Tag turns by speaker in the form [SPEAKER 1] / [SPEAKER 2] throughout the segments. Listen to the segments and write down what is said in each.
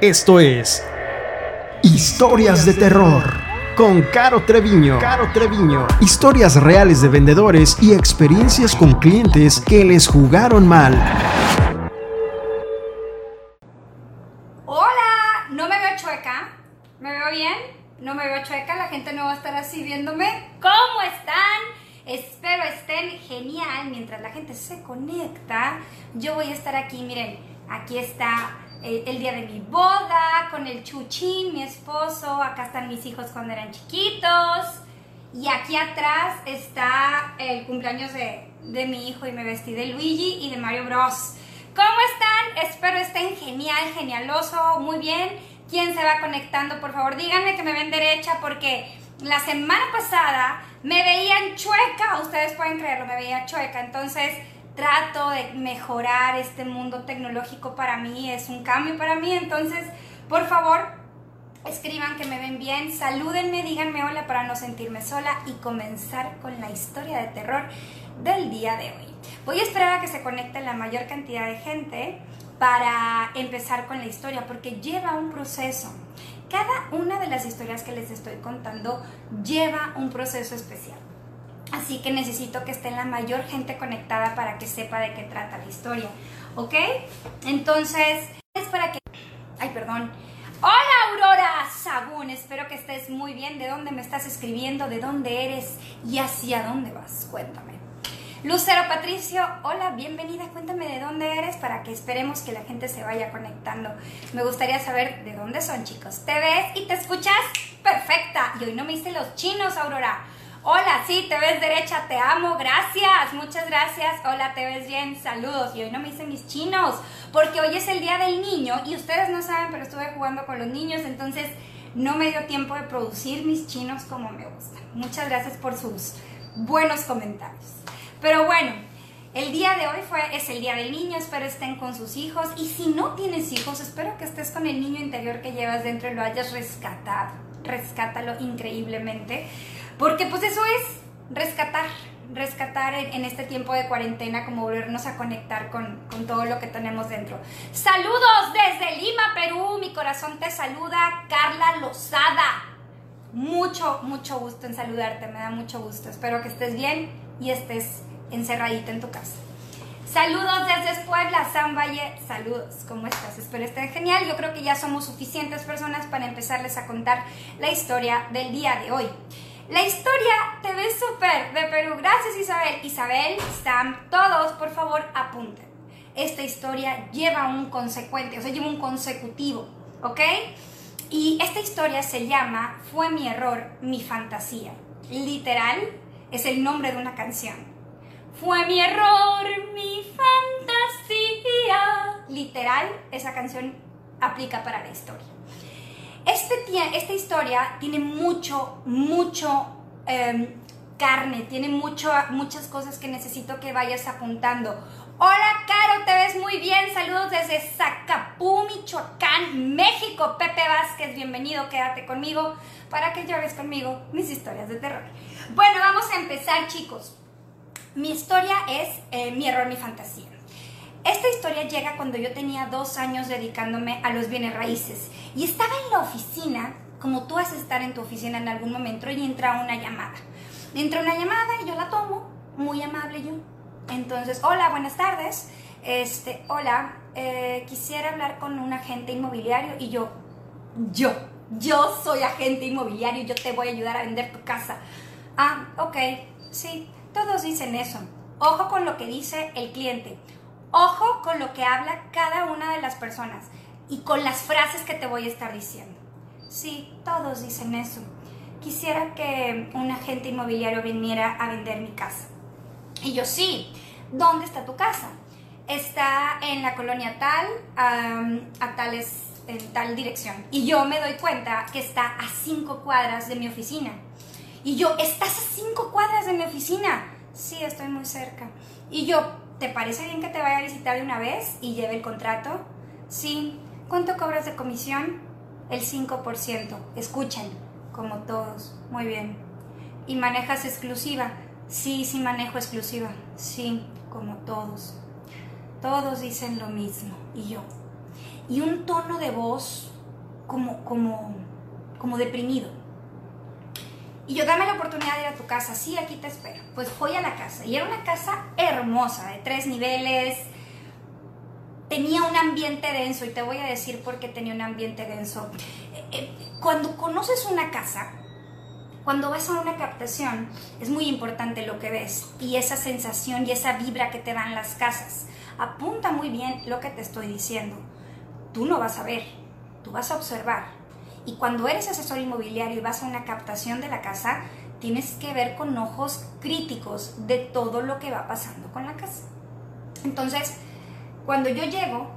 [SPEAKER 1] Esto es Historias de Terror con Caro Treviño. Caro Treviño. Historias reales de vendedores y experiencias con clientes que les jugaron mal.
[SPEAKER 2] Hola, no me veo chueca. ¿Me veo bien? No me veo chueca, la gente no va a estar así viéndome. ¿Cómo están? Espero estén genial mientras la gente se conecta. Yo voy a estar aquí, miren, aquí está el, día de mi boda, con el chuchín, mi esposo, acá están mis hijos cuando eran chiquitos, y aquí atrás está el cumpleaños de, de mi hijo y me vestí de Luigi y de Mario Bros. ¿Cómo están? Espero estén genial, genialoso, muy bien. ¿Quién se va conectando? Por favor, díganme que me ven derecha porque la semana pasada me veían chueca, ustedes pueden creerlo, me veía chueca, entonces trato de mejorar este mundo tecnológico para mí, es un cambio para mí, entonces por favor escriban que me ven bien, salúdenme, díganme hola para no sentirme sola y comenzar con la historia de terror del día de hoy. Voy a esperar a que se conecte la mayor cantidad de gente para empezar con la historia porque lleva un proceso. Cada una de las historias que les estoy contando lleva un proceso especial. Así que necesito que esté la mayor gente conectada para que sepa de qué trata la historia. ¿Ok? Entonces, es para que... Ay, perdón. Hola Aurora Sagún, espero que estés muy bien. ¿De dónde me estás escribiendo? ¿De dónde eres? ¿Y hacia dónde vas? Cuéntame. Lucero Patricio, hola, bienvenida. Cuéntame de dónde eres para que esperemos que la gente se vaya conectando. Me gustaría saber de dónde son, chicos. ¿Te ves y te escuchas? Perfecta. Y hoy no me hice los chinos, Aurora. Hola, sí, te ves derecha, te amo, gracias, muchas gracias. Hola, te ves bien, saludos. Y hoy no me hice mis chinos, porque hoy es el día del niño y ustedes no saben, pero estuve jugando con los niños, entonces no me dio tiempo de producir mis chinos como me gustan. Muchas gracias por sus buenos comentarios. Pero bueno, el día de hoy fue, es el día del niño, espero estén con sus hijos y si no tienes hijos, espero que estés con el niño interior que llevas dentro y lo hayas rescatado. Rescátalo increíblemente, porque pues eso es rescatar, rescatar en, este tiempo de cuarentena, como volvernos a conectar con, con todo lo que tenemos dentro. Saludos desde Lima, Perú, mi corazón te saluda, Carla Lozada. Mucho, mucho gusto en saludarte, me da mucho gusto. Espero que estés bien y estés encerradita en tu casa. Saludos desde Puebla, San Valle, saludos, ¿cómo estás? Espero estén genial. Yo creo que ya somos suficientes personas para empezarles a contar la historia del día de hoy. La historia te ves súper de Perú. Gracias Isabel. Isabel, Sam, todos, por favor, apunten. Esta historia lleva un consecuente, o sea, lleva un consecutivo, ¿ok? Y esta historia se llama Fue mi error, mi fantasía. Literal, es el nombre de una canción. Fue mi error, mi fantasía. Literal, esa canción aplica para la historia. Este, esta historia tiene mucho, mucho eh, carne, tiene mucho, muchas cosas que necesito que vayas apuntando. Hola, Caro, te ves muy bien. Saludos desde Zacapú, Michoacán, México. Pepe Vázquez, bienvenido, quédate conmigo para que llores conmigo mis historias de terror. Bueno, vamos a empezar, chicos. Mi historia es eh, Mi error, mi fantasía. Esta historia llega cuando yo tenía dos años dedicándome a los bienes raíces y estaba en la oficina, como tú vas a estar en tu oficina en algún momento, y entra una llamada. Entra una llamada y yo la tomo, muy amable yo. Entonces, hola, buenas tardes. Este, hola, eh, quisiera hablar con un agente inmobiliario y yo, yo, yo soy agente inmobiliario, yo te voy a ayudar a vender tu casa. Ah, ok, sí, todos dicen eso. Ojo con lo que dice el cliente. Ojo con lo que habla cada una de las personas y con las frases que te voy a estar diciendo. Sí, todos dicen eso. Quisiera que un agente inmobiliario viniera a vender mi casa. Y yo sí, ¿dónde está tu casa? Está en la colonia tal, a tales, en tal dirección. Y yo me doy cuenta que está a cinco cuadras de mi oficina. Y yo, ¿estás a cinco cuadras de mi oficina? Sí, estoy muy cerca. Y yo, ¿te parece bien que te vaya a visitar de una vez y lleve el contrato? Sí. ¿Cuánto cobras de comisión? El 5%. Escuchen, como todos. Muy bien. ¿Y manejas exclusiva? Sí, sí manejo exclusiva. Sí, como todos. Todos dicen lo mismo. Y yo, y un tono de voz como, como, como deprimido. Y yo dame la oportunidad de ir a tu casa, sí, aquí te espero. Pues voy a la casa y era una casa hermosa, de tres niveles. Tenía un ambiente denso y te voy a decir por qué tenía un ambiente denso. Eh, eh, cuando conoces una casa, cuando vas a una captación, es muy importante lo que ves y esa sensación y esa vibra que te dan las casas. Apunta muy bien lo que te estoy diciendo. Tú no vas a ver, tú vas a observar. Y cuando eres asesor inmobiliario y vas a una captación de la casa, tienes que ver con ojos críticos de todo lo que va pasando con la casa. Entonces, cuando yo llego,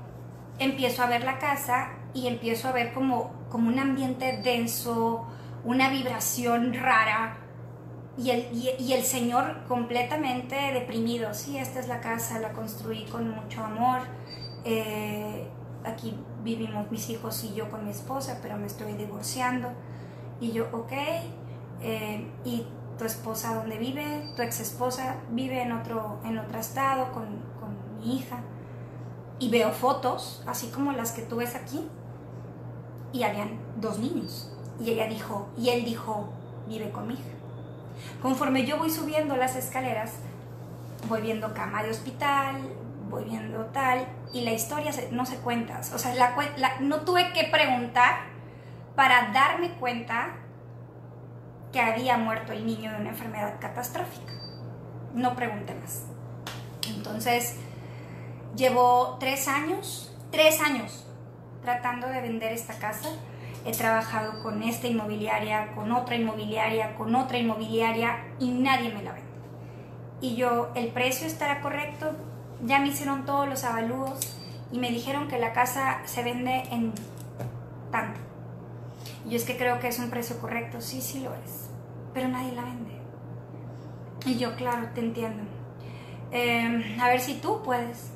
[SPEAKER 2] empiezo a ver la casa y empiezo a ver como, como un ambiente denso, una vibración rara y el, y, el Señor completamente deprimido. Sí, esta es la casa, la construí con mucho amor. Eh, aquí vivimos mis hijos y yo con mi esposa, pero me estoy divorciando. Y yo, ok, eh, ¿y tu esposa dónde vive? Tu ex esposa vive en otro, en otro estado con, con mi hija. Y veo fotos, así como las que tú ves aquí, y habían dos niños. Y ella dijo, y él dijo, vive conmigo. Conforme yo voy subiendo las escaleras, voy viendo cama de hospital, voy viendo tal, y la historia no se cuenta. O sea, no tuve que preguntar para darme cuenta que había muerto el niño de una enfermedad catastrófica. No pregunté más. Entonces, llevo tres años, tres años tratando de vender esta casa he trabajado con esta inmobiliaria, con otra inmobiliaria, con otra inmobiliaria y nadie me la vende. Y yo, el precio estará correcto, ya me hicieron todos los avalúos y me dijeron que la casa se vende en tanto. Y yo es que creo que es un precio correcto, sí, sí lo es, pero nadie la vende. Y yo, claro, te entiendo. Em, a ver si tú puedes.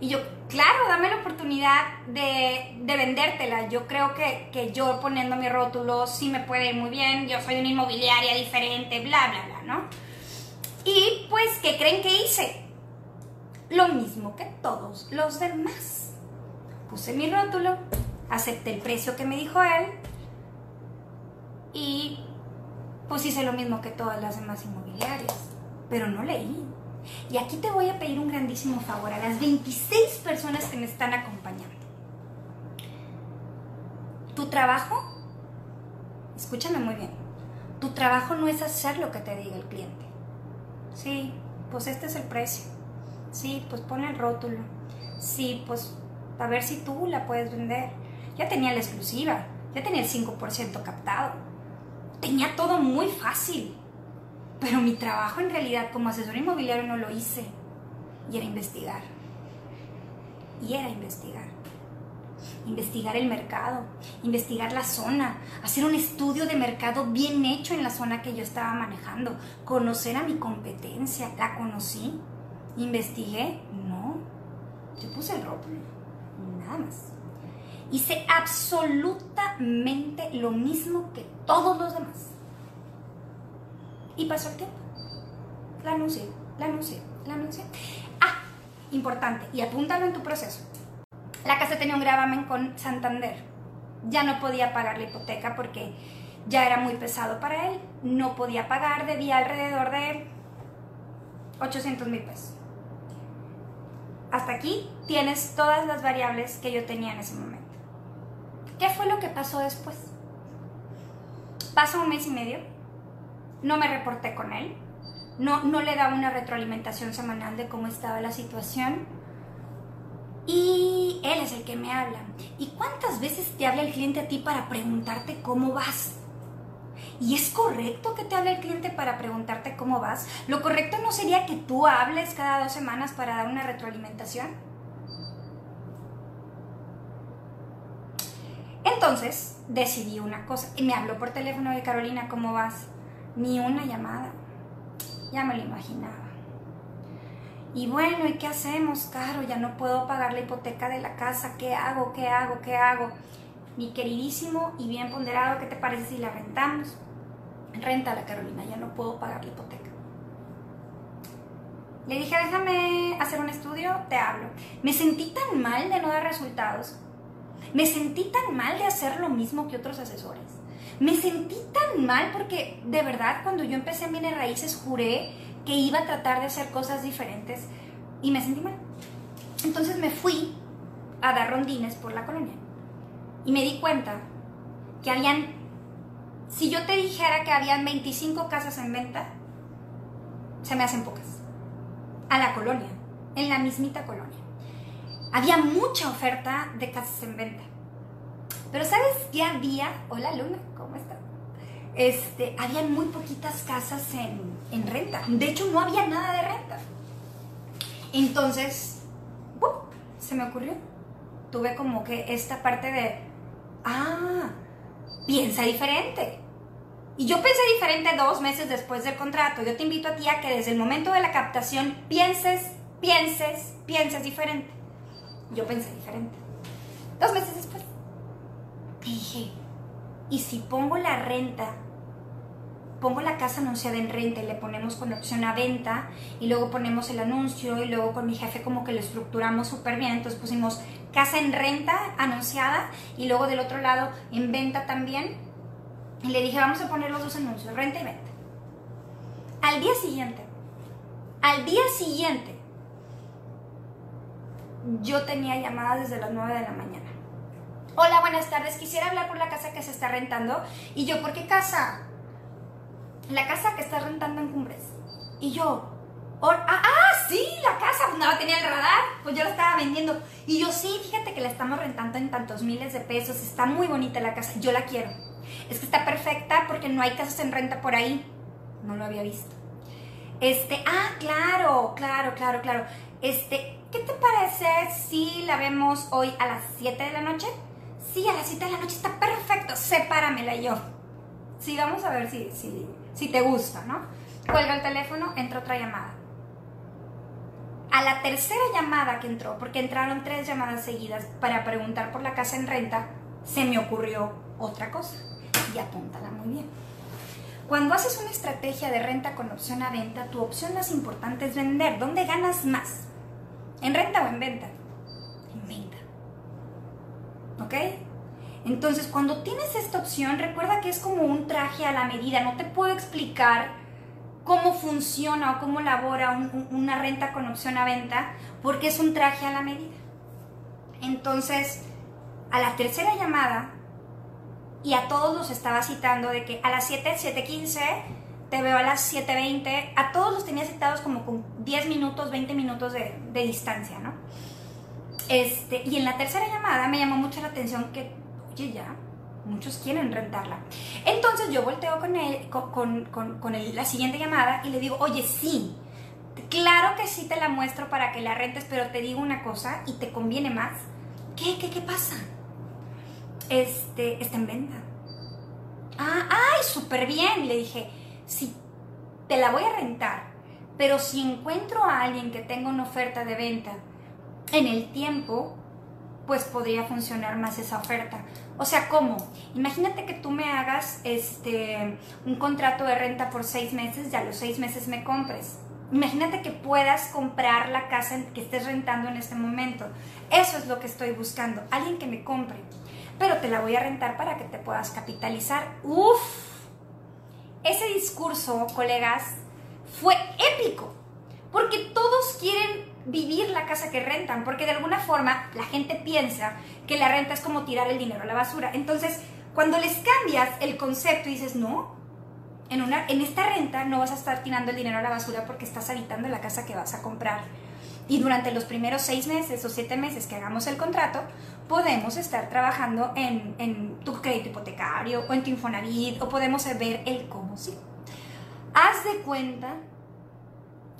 [SPEAKER 2] Y yo, claro, dame la oportunidad de, vendértela. Yo creo que, que, yo poniendo mi rótulo sí me puede ir muy bien. Yo soy una inmobiliaria diferente, bla, bla, bla, ¿no? Y pues, ¿qué creen que hice? Lo mismo que todos los demás. Puse mi rótulo, acepté el precio que me dijo él y pues hice lo mismo que todas las demás inmobiliarias. Pero no leí. Y aquí te voy a pedir un grandísimo favor a las 26 personas que me están acompañando. Tu trabajo, escúchame muy bien, tu trabajo no es hacer lo que te diga el cliente. Sí, pues este es el precio. Sí, pues pon el rótulo. Sí, pues a ver si tú la puedes vender. Ya tenía la exclusiva, ya tenía el 5% captado. Tenía todo muy fácil. Pero mi trabajo en realidad como asesor inmobiliario no lo hice. Y era investigar. Y era investigar. Investigar el mercado, investigar la zona, hacer un estudio de mercado bien hecho en la zona que yo estaba manejando, conocer a mi competencia, la conocí, investigué, no, yo puse el rótulo, nada más. Hice absolutamente lo mismo que todos los demás. Y pasó el tiempo. La anuncié, la anuncié, la anuncié. Ah, importante, y apúntalo en tu proceso. La casa tenía un gravamen con Santander. Ya no podía pagar la hipoteca porque ya era muy pesado para él. No podía pagar, debía alrededor de 800 mil pesos. Hasta aquí tienes todas las variables que yo tenía en ese momento. ¿Qué fue lo que pasó después? Pasó un mes y medio no me reporté con él, no, no le daba una retroalimentación semanal de cómo estaba la situación. Y él es el que me habla. ¿Y cuántas veces te habla el cliente a ti para preguntarte cómo vas? ¿Y es correcto que te hable el cliente para preguntarte cómo vas? ¿Lo correcto no sería que tú hables cada dos semanas para dar una retroalimentación? Entonces decidí una cosa y me habló por teléfono de Carolina, ¿cómo vas? ni una llamada. Ya me lo imaginaba. Y bueno, ¿y qué hacemos, Caro? Ya no puedo pagar la hipoteca de la casa. ¿Qué hago? ¿Qué hago? ¿Qué hago? Mi queridísimo y bien ponderado, ¿qué te parece si la rentamos? Renta la Carolina, ya no puedo pagar la hipoteca. Le dije, déjame hacer un estudio, te hablo. Me sentí tan mal de no dar resultados. Me sentí tan mal de hacer lo mismo que otros asesores. Me sentí tan mal porque de verdad cuando yo empecé en Bienes Raíces juré que iba a tratar de hacer cosas diferentes y me sentí mal. Entonces me fui a dar rondines por la colonia y me di cuenta que habían, si yo te dijera que habían 25 casas en venta, se me hacen pocas. A la colonia, en la mismita colonia. Había mucha oferta de casas en venta. Pero ¿sabes qué había? Hola Luna, ¿cómo estás? Este, había muy poquitas casas en, en renta. De hecho, no había nada de renta. Entonces, se me ocurrió. Tuve como que esta parte de, ah, piensa diferente. Y yo pensé diferente dos meses después del contrato. Yo te invito a ti a que desde el momento de la captación pienses, pienses, pienses diferente. Yo pensé diferente. Dos meses después. Dije, ¿y si pongo la renta pongo la casa anunciada en renta y le ponemos con opción a venta y luego ponemos el anuncio y luego con mi jefe como que lo estructuramos súper bien. Entonces pusimos casa en renta anunciada y luego del otro lado en venta también. Y le dije, vamos a poner los dos anuncios, renta y venta. Al día siguiente, al día siguiente, yo tenía llamadas desde las 9 de la mañana. Hola, buenas tardes. Quisiera hablar por la casa que se está rentando. Y yo, ¿por qué casa? la casa que estás rentando en Cumbres. Y yo, ah, ah, sí, no tenía el radar, pues yo la estaba vendiendo. Y yo, sí, fíjate que la estamos rentando en tantos miles de pesos, está muy bonita la casa, yo la quiero. Es que está perfecta porque no hay casas en renta por ahí. No lo había visto. Este, ah, claro, claro, claro, claro. Este, ¿qué te parece si la vemos hoy a las 7 de la noche? Sí, a las 7 de la noche está perfecto, sepáramela yo. Sí, vamos a ver si, si, si te gusta, ¿no? Cuelga el teléfono, entra otra llamada. A la tercera llamada que entró, porque entraron tres llamadas seguidas para preguntar por la casa en renta, se me ocurrió otra cosa. Y apúntala muy bien. Cuando haces una estrategia de renta con opción a venta, tu opción más importante es vender. ¿Dónde ganas más? ¿En renta o en venta? En venta. ¿Ok? Entonces, cuando tienes esta opción, recuerda que es como un traje a la medida. No te puedo explicar cómo funciona o cómo labora una renta con opción a venta, porque es un traje a la medida. Entonces, a la tercera llamada, y a todos los estaba citando de que a las 7, 7.15, te veo a las 7.20, a todos los tenía citados como con 10 minutos, 20 minutos de, de distancia, ¿no? Este, y en la tercera llamada me llamó mucho la atención que oye, ya, muchos quieren rentarla. Entonces yo volteo con, él, con, con, con la siguiente llamada y le digo, oye, sí, claro que sí te la muestro para que la rentes, pero te digo una cosa y te conviene más. ¿Qué, qué, qué pasa? Este, está en venta. Ah, ay, súper bien. Le dije, sí, te la voy a rentar, pero si encuentro a alguien que tenga una oferta de venta en el tiempo, pues podría funcionar más esa oferta. O sea, ¿cómo? Imagínate que tú me hagas este, un contrato de renta por seis meses y a los seis meses me compres. Imagínate que puedas comprar la casa que estés rentando en este momento. Eso es lo que estoy buscando, alguien que me compre. Pero te la voy a rentar para que te puedas capitalizar. Uf, ese discurso, colegas, fue épico. Porque todos quieren vivir la casa que rentan, porque de alguna forma la gente piensa que la renta es como tirar el dinero a la basura. Entonces, cuando les cambias el concepto y dices, no, en, una, en esta renta no vas a estar tirando el dinero a la basura porque estás habitando la casa que vas a comprar. Y durante los primeros seis meses o siete meses que hagamos el contrato, podemos estar trabajando en, en tu crédito hipotecario o en tu Infonavit o podemos ver el cómo sí. Haz de cuenta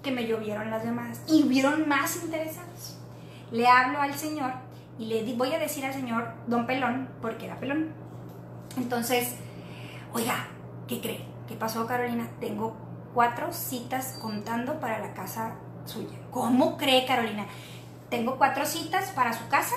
[SPEAKER 2] que me llovieron las llamadas y hubieron más interesados. Le hablo al señor y le voy a decir al señor don Pelón, porque era Pelón. Entonces, oiga, ¿qué cree? ¿Qué pasó Carolina? Tengo cuatro citas contando para la casa suya. ¿Cómo cree Carolina? Tengo cuatro citas para su casa.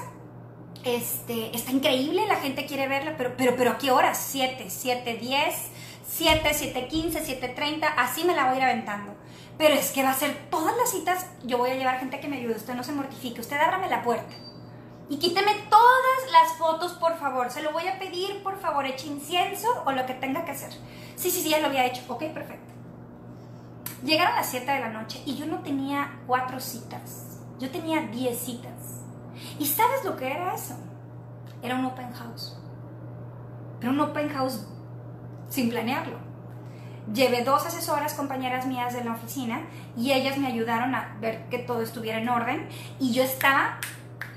[SPEAKER 2] Este, está increíble, la gente quiere verla, pero, pero, pero ¿a qué horas? Siete, siete, diez, 7, 7.15, 7.30, así me la voy a ir aventando. Pero es que va a ser todas las citas, yo voy a llevar gente que me ayude, usted no se mortifique, usted ábrame la puerta. Y quíteme todas las fotos, por favor. Se lo voy a pedir, por favor, eche incienso o lo que tenga que hacer. Sí, sí, sí, ya lo había hecho. Ok, perfecto. Llegaron las 7 de la noche y yo no tenía cuatro citas. Yo tenía 10 citas. ¿Y sabes lo que era eso? Era un open house. Pero un open house sin planearlo. Llevé dos asesoras, compañeras mías de la oficina, y ellas me ayudaron a ver que todo estuviera en orden. Y yo estaba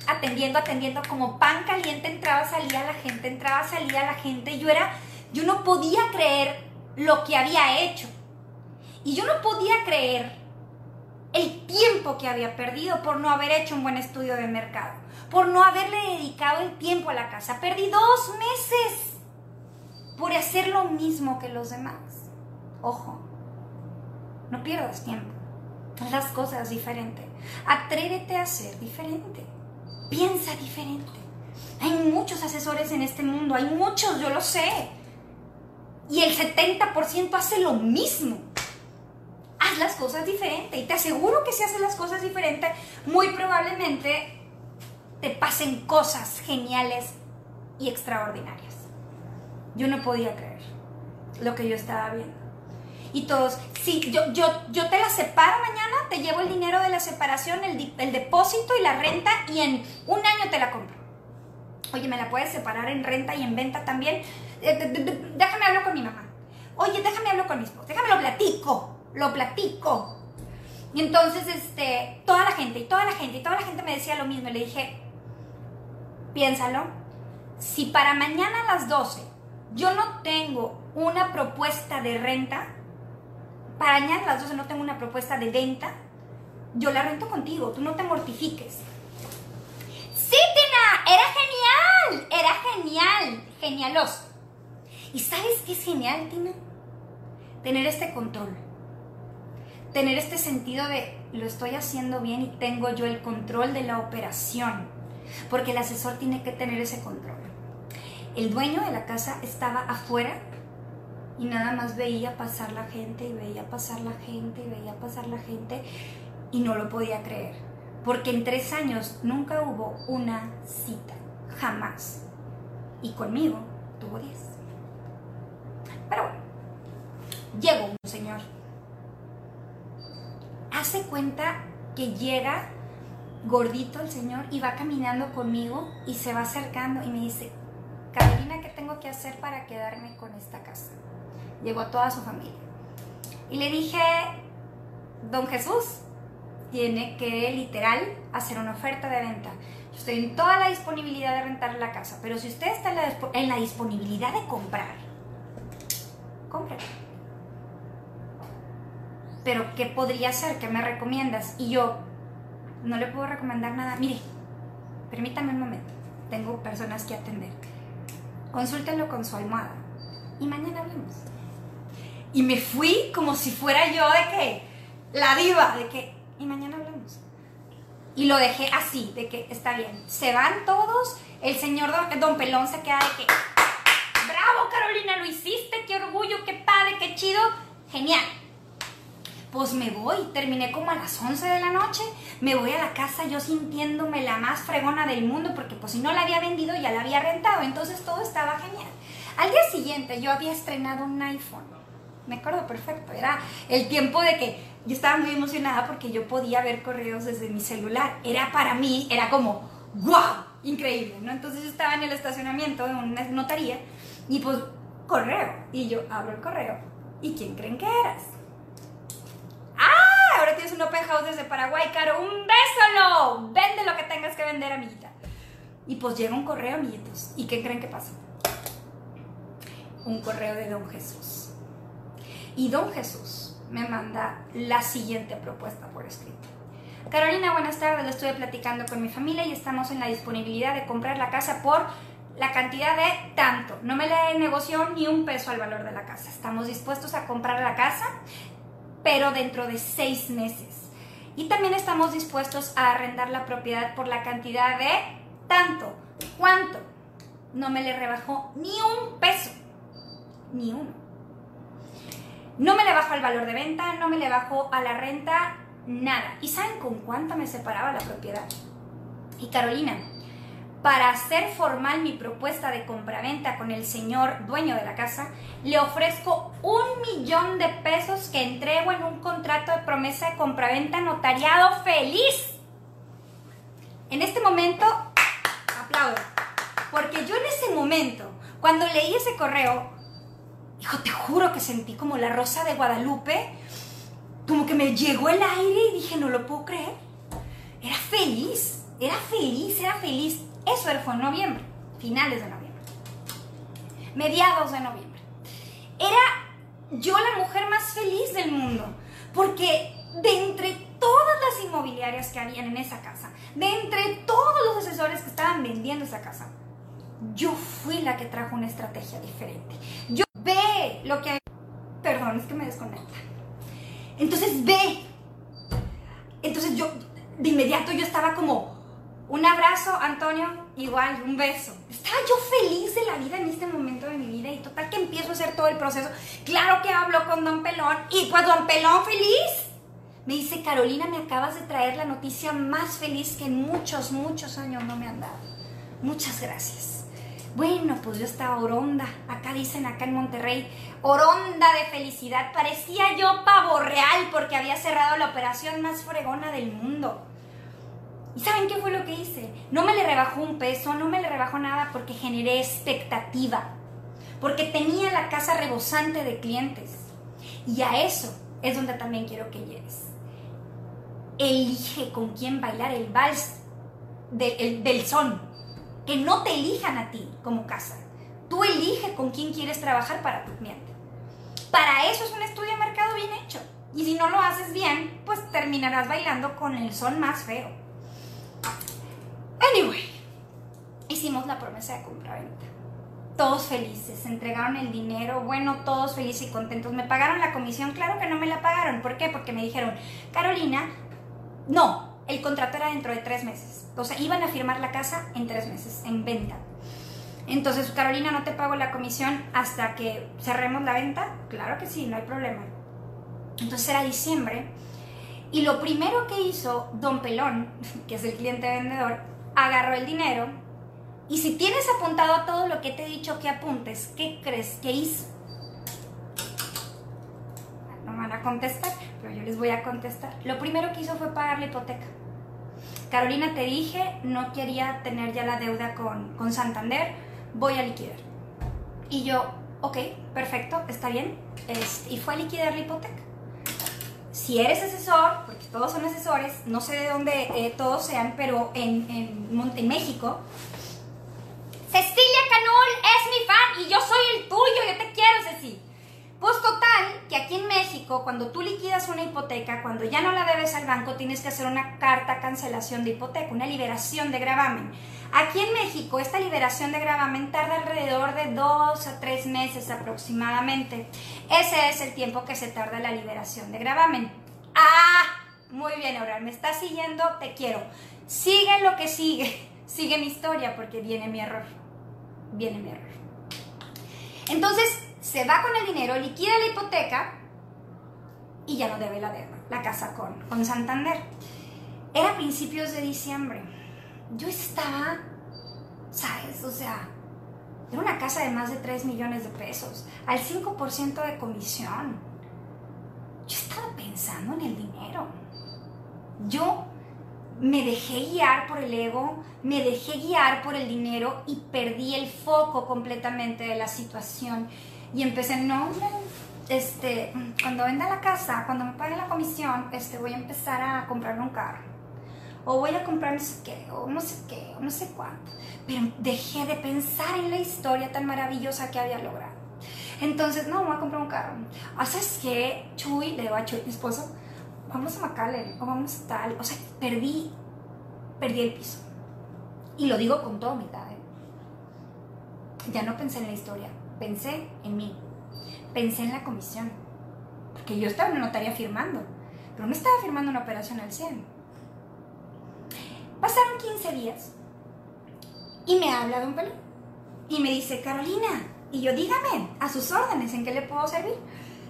[SPEAKER 2] atendiendo, atendiendo, como pan caliente, entraba, salía la gente, entraba, salía la gente. Yo era, yo no podía creer lo que había hecho. Y yo no podía creer el tiempo que había perdido por no haber hecho un buen estudio de mercado, por no haberle dedicado el tiempo a la casa. Perdí dos meses por hacer lo mismo que los demás. Ojo, no pierdas tiempo. Haz las cosas diferente. Atrévete a ser diferente. Piensa diferente. Hay muchos asesores en este mundo, hay muchos, yo lo sé. Y el 70% hace lo mismo. Haz las cosas diferente. Y te aseguro que si haces las cosas diferente, muy probablemente te pasen cosas geniales y extraordinarias. Yo no podía creer lo que yo estaba viendo. Y todos, sí, yo, yo, yo te la separo mañana, te llevo el dinero de la separación, el, el depósito y la renta y en un año te la compro. Oye, ¿me la puedes separar en renta y en venta también? Eh, déjame hablar con mi mamá. Oye, déjame hablar con mi esposo. Déjame lo platico. Lo platico. Y entonces, este, toda la gente, y toda la gente, y toda la gente me decía lo mismo. Y le dije, piénsalo. Si para mañana a las 12 yo no tengo una propuesta de renta, para mañana a las 12 no tengo una propuesta de venta, yo la rento contigo, tú no te mortifiques. Sí, Tina, era genial, era genial, genialos. ¿Y sabes qué es genial, Tina? Tener este control. Tener este sentido de lo estoy haciendo bien y tengo yo el control de la operación. Porque el asesor tiene que tener ese control. El dueño de la casa estaba afuera y nada más veía pasar la gente y veía pasar la gente y veía pasar la gente y no lo podía creer. Porque en tres años nunca hubo una cita, jamás. Y conmigo tuvo diez. Pero bueno, llegó un señor. Hace cuenta que llega gordito el señor y va caminando conmigo y se va acercando y me dice, Carolina, ¿qué tengo que hacer para quedarme con esta casa? Llegó toda su familia. Y le dije, don Jesús, tiene que literal hacer una oferta de venta. Yo estoy en toda la disponibilidad de rentar la casa, pero si usted está en la, disponibilidad de comprar, compre. Pero ¿qué podría ser? ¿Qué me recomiendas? Y yo no le puedo recomendar nada. Mire, permítame un momento. Tengo personas que atender. Consúltenlo con su almohada. Y mañana hablemos. Y me fui como si fuera yo de que, la diva, de que, y mañana hablamos. Y lo dejé así, de que está bien. Se van todos, el señor don, don Pelón se queda de que, bravo Carolina, lo hiciste, qué orgullo, qué padre, qué chido, genial. Pues me voy, terminé como a las 11 de la noche, me voy a la casa yo sintiéndome la más fregona del mundo porque pues si no la había vendido ya la había rentado, entonces todo estaba genial. Al día siguiente yo había estrenado un iPhone, me acuerdo perfecto, era el tiempo de que yo estaba muy emocionada porque yo podía ver correos desde mi celular, era para mí, era como, wow, increíble, ¿no? Entonces yo estaba en el estacionamiento de una notaría y pues correo, y yo abro el correo, ¿y quién creen que eras? ahora tienes un open house desde Paraguay, Caro. ¡Un beso, no! Vende lo que tengas que vender, amiguita. Y pues llega un correo, amiguitos. ¿Y qué creen que pasa? Un correo de Don Jesús. Y Don Jesús me manda la siguiente propuesta por escrito. Carolina, buenas tardes. Le estuve platicando con mi familia y estamos en la disponibilidad de comprar la casa por la cantidad de tanto. No me le negoció ni un peso al valor de la casa. Estamos dispuestos a comprar la casa pero dentro de seis meses. Y también estamos dispuestos a arrendar la propiedad por la cantidad de tanto. ¿Cuánto? No me le rebajó ni un peso. Ni uno. No me le bajo al valor de venta, no me le bajo a la renta, nada. ¿Y saben con cuánto me separaba la propiedad? Y Carolina, para hacer formal mi propuesta de compraventa con el señor dueño de la casa, le ofrezco un millón de pesos que entrego en un contrato de promesa de compraventa notariado feliz. En este momento, aplaudo. Porque yo en ese momento, cuando leí ese correo, hijo, te juro que sentí como la rosa de Guadalupe, como que me llegó el aire y dije, no lo puedo creer. Era feliz, era feliz, era feliz. Eso fue en noviembre, finales de noviembre, mediados de noviembre. Era yo la mujer más feliz del mundo, porque de entre todas las inmobiliarias que habían en esa casa, de entre todos los asesores que estaban vendiendo esa casa, yo fui la que trajo una estrategia diferente. Yo lo que hay. Perdón, es que me desconecta. Entonces ve. Entonces yo, de inmediato yo estaba como, un abrazo, Antonio, igual, un beso. Estaba yo feliz de la vida en este momento de mi vida y total que empiezo a hacer todo el proceso. Claro que hablo con Don Pelón y pues Don Pelón feliz. Me dice, Carolina, me acabas de traer la noticia más feliz que en muchos, muchos años no me han dado. Muchas gracias. Bueno, pues yo estaba oronda, acá dicen acá en Monterrey, oronda de felicidad. Parecía yo pavo real porque había cerrado la operación más fregona del mundo. ¿Y saben qué fue lo que hice? No me le rebajó un peso, no me le rebajó nada porque generé expectativa. Porque tenía la casa rebosante de clientes. Y a eso es donde también quiero que llegues. Elige con quién bailar el vals del son. Que no te elijan a ti como casa. Tú elige con quién quieres trabajar para tu cliente. Para eso es un estudio de mercado bien hecho. Y si no lo haces bien, pues terminarás bailando con el son más feo. Anyway, hicimos la promesa de compra-venta. Todos felices, entregaron el dinero, bueno, todos felices y contentos. ¿Me pagaron la comisión? Claro que no me la pagaron. ¿Por qué? Porque me dijeron, Carolina, no, el contrato era dentro de tres meses. O sea, iban a firmar la casa en tres meses, en venta. Entonces, Carolina, no te pago la comisión hasta que cerremos la venta. Claro que sí, no hay problema. Entonces era diciembre. Y lo primero que hizo Don Pelón, que es el cliente vendedor, agarró el dinero y si tienes apuntado todo lo que te he dicho que apuntes, ¿qué crees que hizo? No van a contestar, pero yo les voy a contestar. Lo primero que hizo fue pagar la hipoteca. Carolina, te dije, no quería tener ya la deuda con, con Santander, voy a liquidar. Y yo, ok, perfecto, está bien. y fue a liquidar la hipoteca. Si eres asesor, porque todos son asesores, no sé de dónde eh, todos sean, pero en, en, en México, Cecilia Canul es mi fan y yo soy el tuyo, yo te quiero, Ceci. Pues total, que aquí en México, cuando tú liquidas una hipoteca, cuando ya no la debes al banco, tienes que hacer una carta cancelación de hipoteca, una liberación de gravamen. Aquí en México, esta liberación de gravamen tarda alrededor de dos a tres meses aproximadamente. Ese es el tiempo que se tarda la liberación de gravamen. Ah, muy bien, Aurora, me estás siguiendo, te quiero. Sigue lo que sigue, sigue mi historia porque viene mi error. Viene mi error. Entonces, se va con el dinero, liquida la hipoteca y ya no debe la deuda, la casa con, con Santander. Era principios de diciembre. Yo estaba, ¿sabes? O sea, era una casa de más de 3 millones de pesos, al 5% de comisión. Yo estaba pensando en el dinero. Yo me dejé guiar por el ego, me dejé guiar por el dinero y perdí el foco completamente de la situación. Y empecé, no, este, cuando venda la casa, cuando me pague la comisión, este, voy a empezar a comprarme un carro. O voy a comprar no sé qué, o no sé qué, o no sé cuánto. Pero dejé de pensar en la historia tan maravillosa que había logrado. Entonces, no, voy a comprar un carro. O ¿sabes qué? Chuy, le digo a Chuy, mi esposo, vamos a McAllen, o vamos a tal. O sea, perdí, perdí el piso. Y lo digo con toda humildad. ¿eh? Ya no pensé en la historia, pensé en mí, pensé en la comisión, porque yo estaba en una notaría firmando, pero no estaba firmando una operación al 100. Pasaron 15 días y me habla Don Pelón y me dice, Carolina, y yo dígame, a sus órdenes, ¿en qué le puedo servir?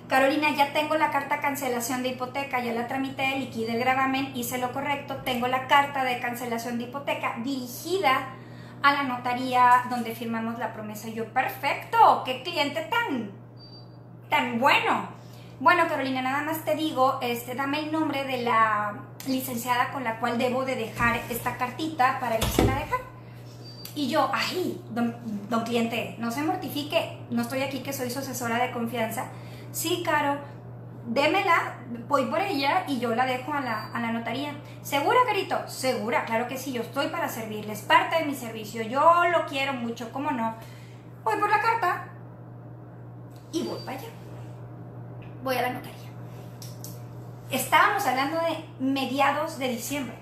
[SPEAKER 2] Carolina, ya tengo la carta cancelación de hipoteca, ya la tramité, liquide el gravamen, hice lo correcto, tengo la carta de cancelación de hipoteca dirigida a la notaría donde firmamos la promesa. Yo, perfecto, qué cliente tan, tan bueno. Bueno, Carolina, nada más te digo, este, dame el nombre de la licenciada con la cual debo de dejar esta cartita para irse a dejar. Y yo, ay, don, don cliente, no se mortifique, no estoy aquí que soy su asesora de confianza sí, Caro, démela, voy por ella y yo la dejo a la, a la, notaría. ¿Segura, Carito? Segura, claro que sí, yo estoy para servirles, parte de mi servicio, yo lo quiero mucho, ¿cómo no? Voy por la carta y voy para allá. Voy a la notaría. Estábamos hablando de mediados de diciembre.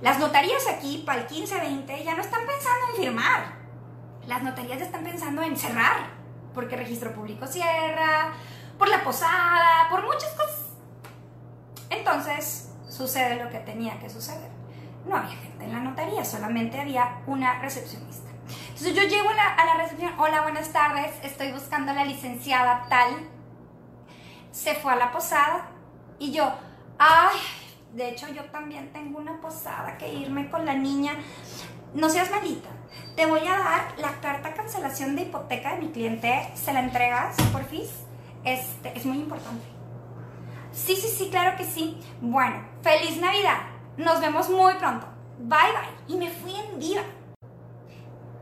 [SPEAKER 2] Las notarías aquí para el 15-20 ya no están pensando en firmar. Las notarías están pensando en cerrar, porque registro público cierra, por la posada, por muchas cosas. Entonces sucede lo que tenía que suceder. No había gente en la notaría, solamente había una recepcionista. Entonces yo llego a la, recepción, hola, buenas tardes, estoy buscando a la licenciada tal. Se fue a la posada y yo, ay, de hecho yo también tengo una posada que irme con la niña. No seas malita, te voy a dar la carta cancelación de hipoteca de mi cliente, se la entregas, por fin este, es muy importante. Sí, sí, sí, claro que sí. Bueno, feliz Navidad. Nos vemos muy pronto. Bye, bye. Y me fui en vida.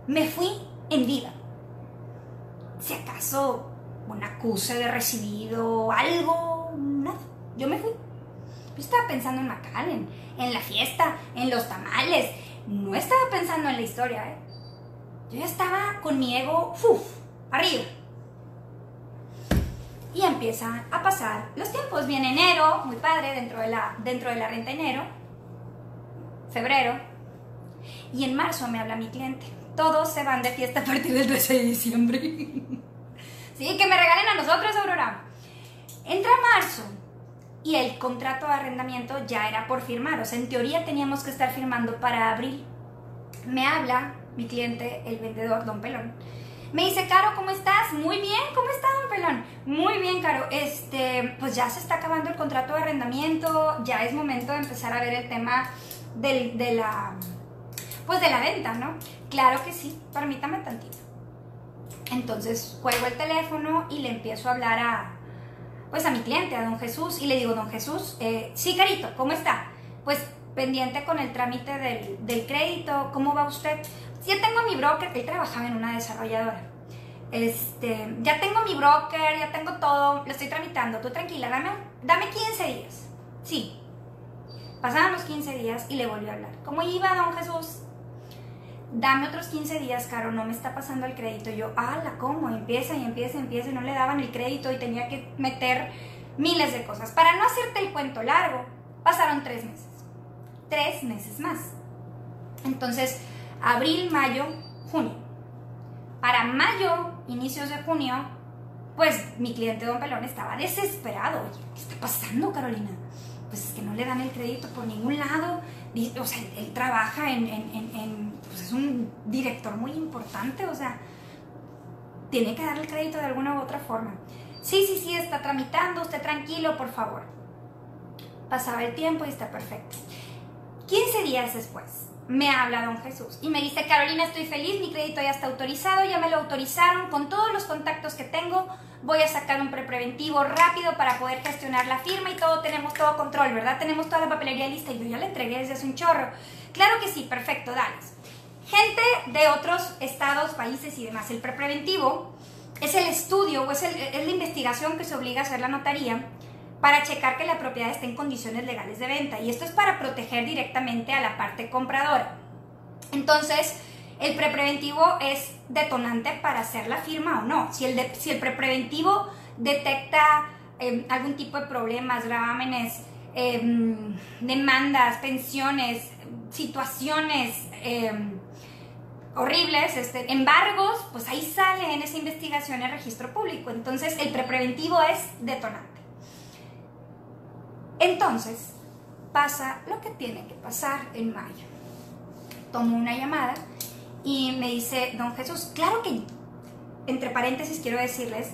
[SPEAKER 2] Me fui en vida. Si acaso un acuse de recibido, algo, nada. Yo me fui. Yo estaba pensando en McAllen, en la fiesta, en los tamales. No estaba pensando en la historia, ¿eh? Yo ya estaba con mi ego, uf, arriba y empiezan a pasar los tiempos. Viene enero, muy padre, dentro de la, dentro de la renta enero, febrero, y en marzo me habla mi cliente. Todos se van de fiesta a partir del 13 de diciembre. sí, que me regalen a nosotros, Aurora. Entra marzo y el contrato de arrendamiento ya era por firmar. O sea, en teoría teníamos que estar firmando para abril. Me habla mi cliente, el vendedor, don Pelón me dice, Caro, ¿cómo estás? Muy bien, ¿cómo estás, don Pelón? Muy bien, Caro. Este, pues ya se está acabando el contrato de arrendamiento, ya es momento de empezar a ver el tema de la, pues de la venta, ¿no? Claro que sí, permítame tantito. Entonces, cuelgo el teléfono y le empiezo a hablar a, pues a mi cliente, a don Jesús, y le digo, don Jesús, eh, sí, Carito, ¿cómo está? Pues pendiente con el trámite del, del crédito, ¿cómo va usted? Ya tengo mi broker, él trabajaba en una desarrolladora. Este, ya tengo mi broker, ya tengo todo, lo estoy tramitando, tú tranquila, dame, dame 15 días. Sí. Pasaban los 15 días y le volvió a hablar. ¿Cómo iba, don Jesús? Dame otros 15 días, Caro, no me está pasando el crédito. yo, ala, ¿cómo? Empieza y empieza y empieza y no le daban el crédito y tenía que meter miles de cosas. Para no hacerte el cuento largo, pasaron tres meses. Tres meses más. Entonces, abril, mayo, junio. Para mayo, inicios de junio, pues mi cliente Don Pelón estaba desesperado. ¿qué está pasando, Carolina? Pues es que no le dan el crédito por ningún lado. O sea, él trabaja en, en, pues es un director muy importante, o sea, tiene que darle el crédito de alguna u otra forma. Sí, sí, sí, está tramitando, usted tranquilo, por favor. Pasaba el tiempo y está perfecto. 15 días después, me habla don Jesús y me dice, Carolina, estoy feliz, mi crédito ya está autorizado, ya me lo autorizaron, con todos los contactos que tengo, voy a sacar un prepreventivo rápido para poder gestionar la firma y todo, tenemos todo control, ¿verdad? Tenemos toda la papelería lista y yo ya la entregué desde hace un chorro. Claro que sí, perfecto, dale. Gente de otros estados, países y demás, el prepreventivo es el estudio o es, es la investigación que se obliga a hacer la notaría para checar que la propiedad esté en condiciones legales de venta. Y esto es para proteger directamente a la parte compradora. Entonces, el prepreventivo es detonante para hacer la firma o no. Si el, prepreventivo detecta em, algún tipo de problemas, gravámenes, em, demandas, pensiones, situaciones em, horribles, este, embargos, pues ahí sale en esa investigación el registro público. Entonces, el prepreventivo es detonante. Entonces, pasa lo que tiene que pasar en mayo. Tomo una llamada y me dice, don Jesús, claro que, entre paréntesis quiero decirles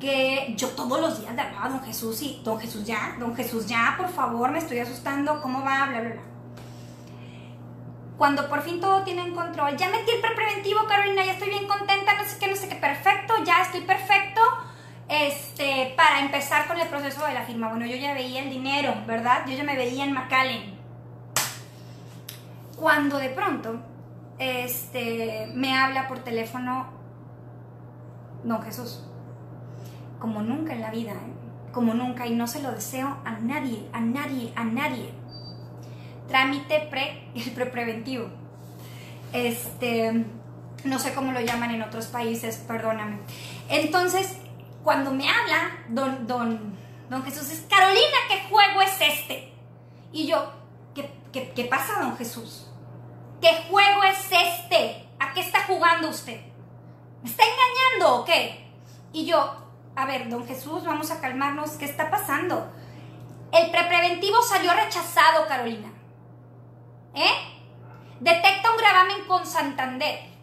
[SPEAKER 2] que yo todos los días le hablaba a don Jesús y don Jesús ya, don Jesús ya, por favor, me estoy asustando, ¿cómo va? Bla, bla, bla. Cuando por fin todo tiene en control, ya metí el preventivo, Carolina, ya estoy bien contenta, no sé qué, no sé qué, perfecto, ya estoy perfecto. Este, para empezar con el proceso de la firma. Bueno, yo ya veía el dinero, ¿verdad? Yo ya me veía en McAllen. Cuando de pronto, este, me habla por teléfono don Jesús como nunca en la vida, ¿eh? como nunca, y no se lo deseo a nadie, a nadie, a nadie. Trámite pre, el pre-preventivo. Este, no sé cómo lo llaman en otros países, perdóname. Entonces, cuando me habla don, don, don Jesús, es Carolina, ¿qué juego es este? Y yo, ¿qué, qué, pasa, don Jesús? ¿Qué juego es este? ¿A qué está jugando usted? ¿Me está engañando o qué? Y yo, a ver, don Jesús, vamos a calmarnos, ¿qué está pasando? El prepreventivo salió rechazado, Carolina. ¿Eh? Detecta un gravamen con Santander.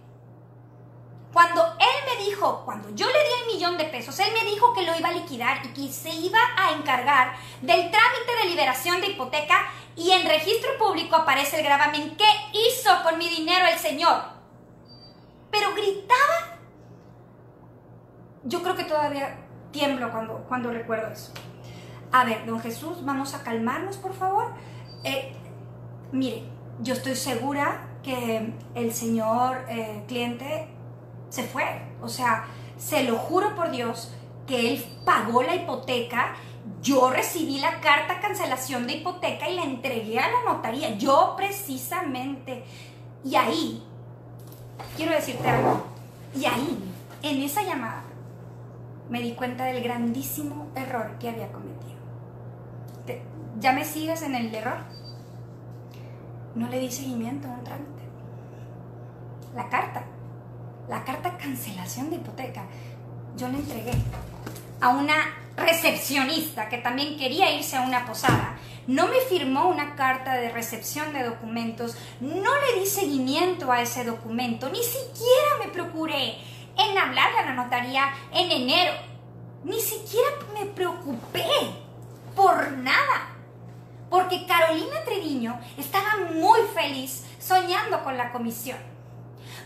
[SPEAKER 2] Cuando él me dijo, cuando yo le di el millón de pesos, él me dijo que lo iba a liquidar y que se iba a encargar del trámite de liberación de hipoteca y en registro público aparece el gravamen. ¿Qué hizo con mi dinero el señor? Pero gritaba. Yo creo que todavía tiemblo cuando, cuando recuerdo eso. A ver, don Jesús, vamos a calmarnos, por favor. Eh, mire, yo estoy segura que el señor eh, cliente se fue. O sea, se lo juro por Dios que él pagó la hipoteca. Yo recibí la carta cancelación de hipoteca y la entregué a la notaría. Yo precisamente. Y ahí, quiero decirte algo. Y ahí, en esa llamada, me di cuenta del grandísimo error que había cometido. ¿Ya me sigues en el error? No le di seguimiento a un trámite. La carta, la carta cancelación de hipoteca, yo la entregué a una recepcionista que también quería irse a una posada. No me firmó una carta de recepción de documentos, no le di seguimiento a ese documento, ni siquiera me procuré en hablarle a la notaría en enero. Ni siquiera me preocupé por nada. Porque Carolina Treviño estaba muy feliz soñando con la comisión.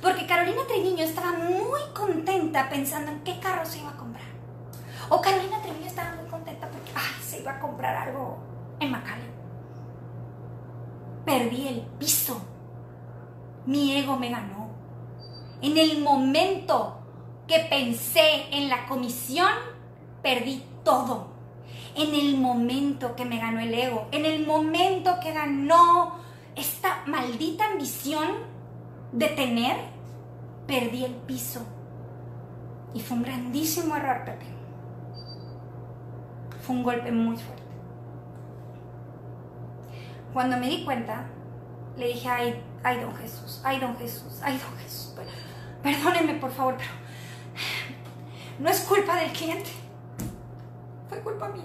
[SPEAKER 2] Porque Carolina Treviño estaba muy contenta pensando en qué carro se iba a comprar. O Carolina Treviño estaba muy contenta porque se iba a comprar algo en McAllen. Perdí el piso. Mi ego me ganó. En el momento que pensé en la comisión, perdí todo. En el momento que me ganó el ego, en el momento que ganó esta maldita ambición de tener, perdí el piso. Y fue un grandísimo error, Pepe. Fue un golpe muy fuerte. Cuando me di cuenta, le dije, ay, ay, don Jesús, ay, don Jesús, ay, don Jesús, perdóneme por favor, pero no es culpa del cliente, fue culpa mía.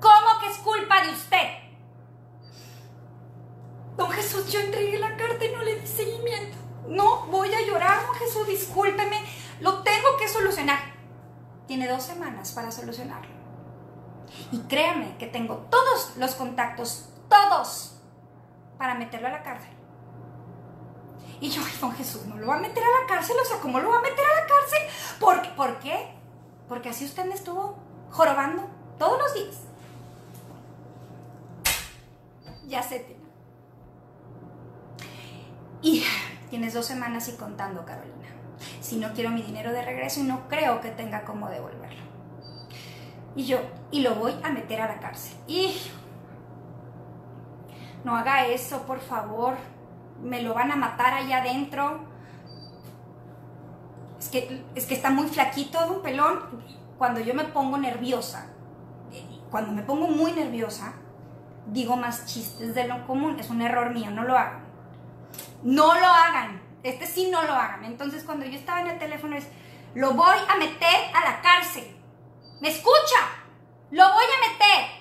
[SPEAKER 2] ¿Cómo que es culpa de usted? Don Jesús, yo entregué la carta y no le di seguimiento. No, voy a llorar, don Jesús, discúlpeme, lo tengo que solucionar. Tiene dos semanas para solucionarlo. Y créame que tengo todos los contactos, todos, para meterlo a la cárcel. Y yo, don Jesús, ¿no lo va a meter a la cárcel? O sea, ¿cómo lo va a meter a la cárcel? ¿Por, ¿por qué? Porque así usted me estuvo jorobando todos los días. Ya sé, Tina. Y tienes dos semanas y contando, Carolina. Si no quiero mi dinero de regreso y no creo que tenga cómo devolverlo. Y yo, y lo voy a meter a la cárcel. Y no haga eso, por favor. Me lo van a matar allá adentro. Es que, es que está muy flaquito, un pelón. Cuando yo me pongo nerviosa, cuando me pongo muy nerviosa, digo más chistes de lo común. Es un error mío, no lo hagan. No lo hagan. Este sí no lo hagan. Entonces cuando yo estaba en el teléfono es, lo voy a meter a la cárcel. ¿Me escucha? Lo voy a meter.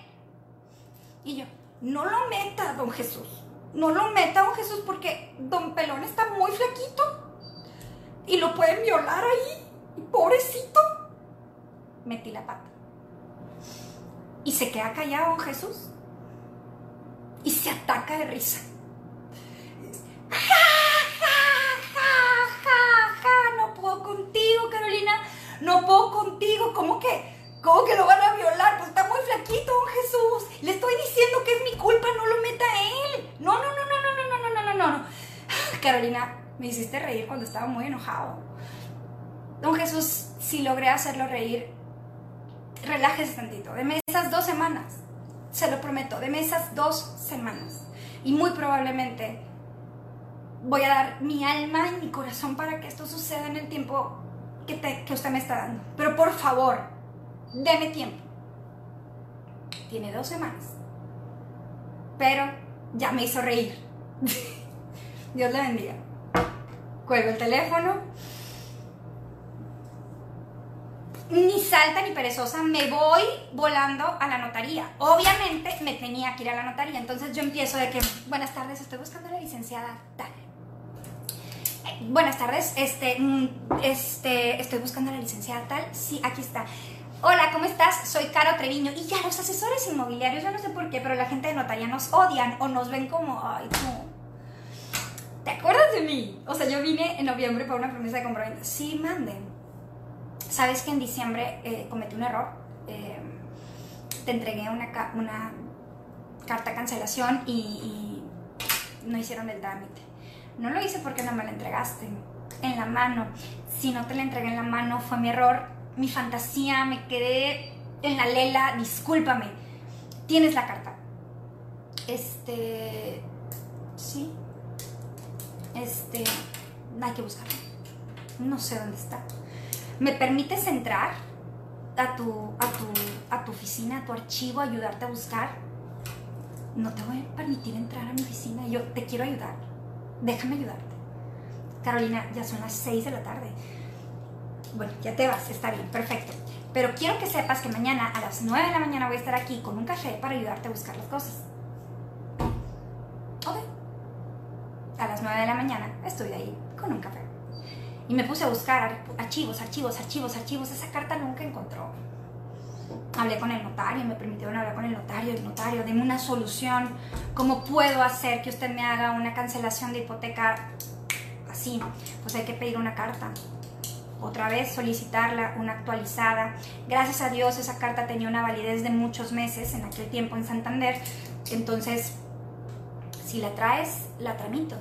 [SPEAKER 2] Y yo, no lo meta, don Jesús. No lo meta, don Jesús, porque don Pelón está muy flaquito. Y lo pueden violar ahí. Pobrecito. metí la pata. Y se queda callado don Jesús. Y se ataca de risa. Ja, ja, ja, ja. No puedo contigo, Carolina. No puedo contigo. ¿Cómo que? ¿Cómo que lo van a violar? Pues está muy flaquito, don Jesús. Le estoy diciendo que es mi culpa, no lo meta él. No, no, no, no, no, no, no, no, no, no, no. Carolina, me hiciste reír cuando estaba muy enojado. Don Jesús, si logré hacerlo reír, relájese tantito. Deme esas dos semanas. Se lo prometo, deme esas dos semanas. Y muy probablemente voy a dar mi alma y mi corazón para que esto suceda en el tiempo que, usted me está dando. Pero por favor, deme tiempo. Tiene dos semanas. Pero ya me hizo reír. Dios le bendiga. Cuelgo el teléfono. Ni salta ni perezosa, me voy volando a la notaría. Obviamente me tenía que ir a la notaría, entonces yo empiezo de que, buenas tardes, estoy buscando a la licenciada tal. Buenas tardes, este, mm, este, estoy buscando la licenciada tal. Sí, aquí está. Hola, ¿cómo estás? Soy Caro Treviño. Y ya, los asesores inmobiliarios, yo no sé por qué, pero la gente de notaría nos odian o nos ven como, ay, no. ¿Te acuerdas de mí? O sea, yo vine en noviembre para una promesa de compraventa. Sí, manden. Sabes que en diciembre eh, cometí un error. Eh, te entregué una, una carta cancelación y, no hicieron el trámite. No lo hice porque no me la entregaste en la mano. Si no te la entregué en la mano fue mi error, mi fantasía, me quedé en la lela, discúlpame. Tienes la carta. Este. Sí. Este. Hay que buscarla. No sé dónde está. ¿Me permites entrar a tu, a tu, a tu oficina, a tu archivo, ayudarte a buscar? No te voy a permitir entrar a mi oficina. Yo te quiero ayudar. Déjame ayudarte. Carolina, ya son las 6 de la tarde. Bueno, ya te vas, está bien, perfecto. Pero quiero que sepas que mañana a las 9 de la mañana voy a estar aquí con un café para ayudarte a buscar las cosas. Ok. A las 9 de la mañana estoy ahí con un café. Y me puse a buscar archivos, archivos, archivos, archivos. Esa carta nunca encontró. Hablé con el notario, me permitieron hablar con el notario. El notario, deme una solución. ¿Cómo puedo hacer que usted me haga una cancelación de hipoteca así? Pues hay que pedir una carta. Otra vez solicitarla, una actualizada. Gracias a Dios esa carta tenía una validez de muchos meses en aquel tiempo en Santander. Entonces, si la traes, la tramito.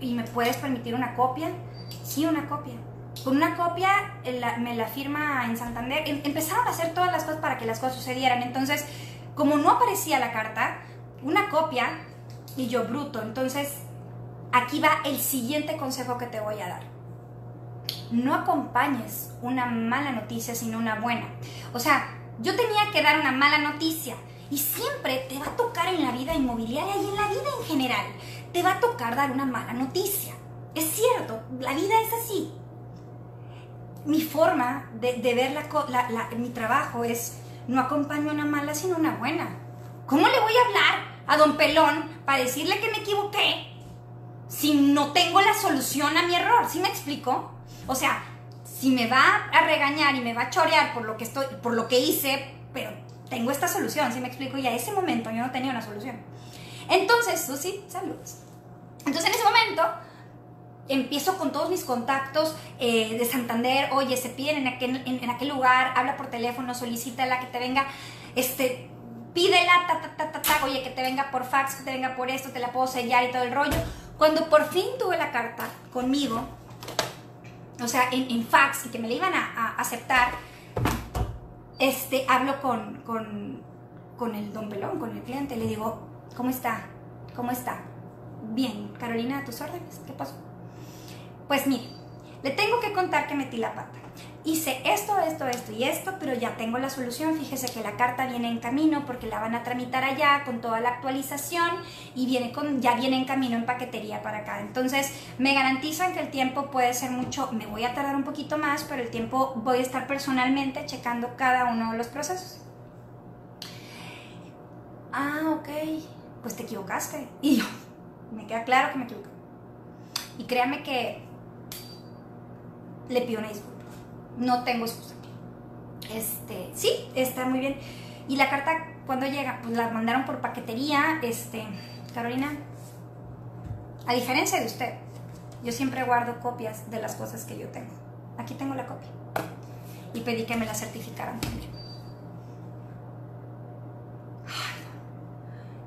[SPEAKER 2] Y me puedes permitir una copia Sí, una copia. Con una copia me la firma en Santander. Em, empezaron a hacer todas las cosas para que las cosas sucedieran. Entonces, como no aparecía la carta, una copia y yo bruto. Entonces, aquí va el siguiente consejo que te voy a dar. No acompañes una mala noticia sino una buena. O sea, yo tenía que dar una mala noticia y siempre te va a tocar en la vida inmobiliaria y en la vida en general. Te va a tocar dar una mala noticia. Es cierto, la vida es así. Mi forma de, ver la, mi trabajo es, no acompaño una mala, sino una buena. ¿Cómo le voy a hablar a don Pelón para decirle que me equivoqué si no tengo la solución a mi error? ¿Sí me explico? O sea, si me va a regañar y me va a chorear por lo que, estoy, por lo que hice, pero tengo esta solución, ¿sí me explico? Y a ese momento yo no tenía una solución. Entonces, Susi, saludos. Entonces en ese momento empiezo con todos mis contactos eh, de Santander, oye, se piden en aquel, lugar, habla por teléfono, solicítala que te venga, este, pídela, ta, ta, ta, ta, ta, oye, que te venga por fax, que te venga por esto, te la puedo sellar y todo el rollo. Cuando por fin tuve la carta conmigo, o sea, en, fax y que me la iban a, a aceptar, este, hablo con, con, con el don Pelón, con el cliente, le digo, ¿cómo está? ¿Cómo está? Bien, Carolina, a tus órdenes, ¿qué pasó? Pues mire, le tengo que contar que metí la pata. Hice esto, esto, esto y esto, pero ya tengo la solución. Fíjese que la carta viene en camino porque la van a tramitar allá con toda la actualización y viene con, ya viene en camino en paquetería para acá. Entonces, me garantizan que el tiempo puede ser mucho, me voy a tardar un poquito más, pero el tiempo voy a estar personalmente checando cada uno de los procesos. Ah, ok, pues te equivocaste. Y yo, me queda claro que me equivoqué. Y créame que le pido una disculpa. No tengo excusa. Este, sí, está muy bien. Y la carta, cuando llega, pues la mandaron por paquetería. Este, Carolina, a diferencia de usted, yo siempre guardo copias de las cosas que yo tengo. Aquí tengo la copia. Y pedí que me la certificaran también.